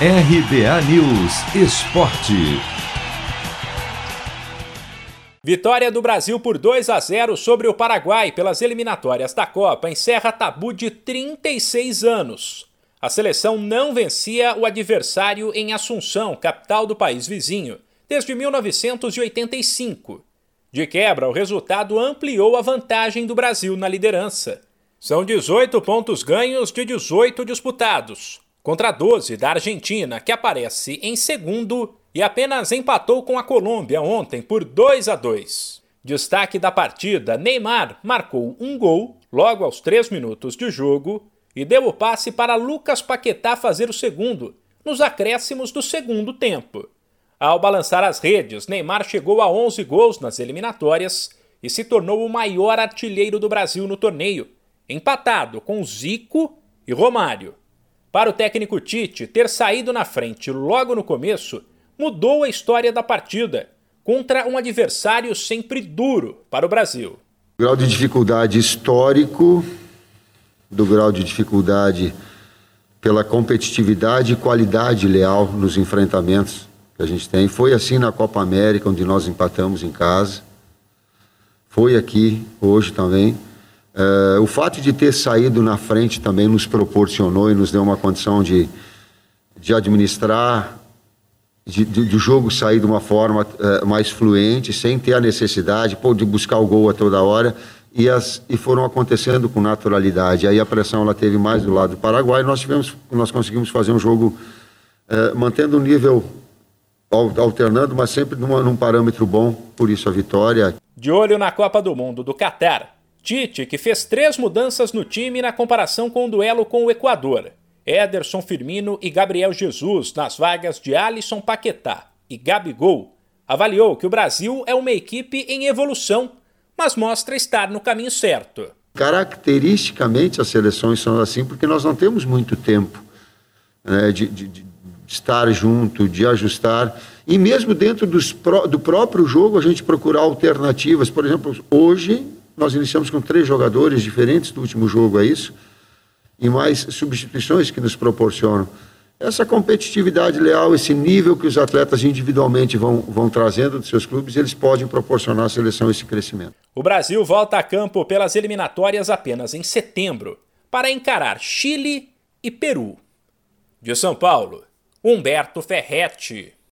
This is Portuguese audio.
RBA News Esporte. Vitória do Brasil por 2 a 0 sobre o Paraguai pelas eliminatórias da Copa encerra tabu de 36 anos. A seleção não vencia o adversário em Assunção, capital do país vizinho, desde 1985. De quebra, o resultado ampliou a vantagem do Brasil na liderança. São 18 pontos ganhos de 18 disputados, contra 12 da Argentina, que aparece em segundo e apenas empatou com a Colômbia ontem por 2 a 2. Destaque da partida: Neymar marcou um gol logo aos 3 minutos de jogo e deu o passe para Lucas Paquetá fazer o segundo, nos acréscimos do segundo tempo. Ao balançar as redes, Neymar chegou a 11 gols nas eliminatórias e se tornou o maior artilheiro do Brasil no torneio, empatado com Zico e Romário. Para o técnico Tite, ter saído na frente logo no começo mudou a história da partida contra um adversário sempre duro para o Brasil. O grau de dificuldade histórico do grau de dificuldade pela competitividade e qualidade leal nos enfrentamentos que a gente tem. Foi assim na Copa América, onde nós empatamos em casa. Foi aqui, hoje também. Uh, o fato de ter saído na frente também nos proporcionou e nos deu uma condição de, de administrar, de, de, de jogo sair de uma forma uh, mais fluente, sem ter a necessidade pô, de buscar o gol a toda hora e, as, e foram acontecendo com naturalidade. Aí a pressão ela teve mais do lado do Paraguai. Nós tivemos, nós conseguimos fazer um jogo eh, mantendo o nível alternando, mas sempre numa, num parâmetro bom. Por isso a vitória. De olho na Copa do Mundo do Catar, Tite que fez três mudanças no time na comparação com o duelo com o Equador. Ederson Firmino e Gabriel Jesus nas vagas de Alisson Paquetá e Gabigol, avaliou que o Brasil é uma equipe em evolução mas mostra estar no caminho certo. Caracteristicamente, as seleções são assim porque nós não temos muito tempo né, de, de, de, estar junto, de ajustar. E mesmo dentro dos, do próprio jogo, a gente procurar alternativas. Por exemplo, hoje nós iniciamos com três jogadores diferentes do último jogo, é isso? E mais substituições que nos proporcionam essa competitividade leal, esse nível que os atletas individualmente vão, vão trazendo dos seus clubes, eles podem proporcionar à seleção esse crescimento. O Brasil volta a campo pelas eliminatórias apenas em setembro, para encarar Chile e Peru. De São Paulo, Humberto Ferretti.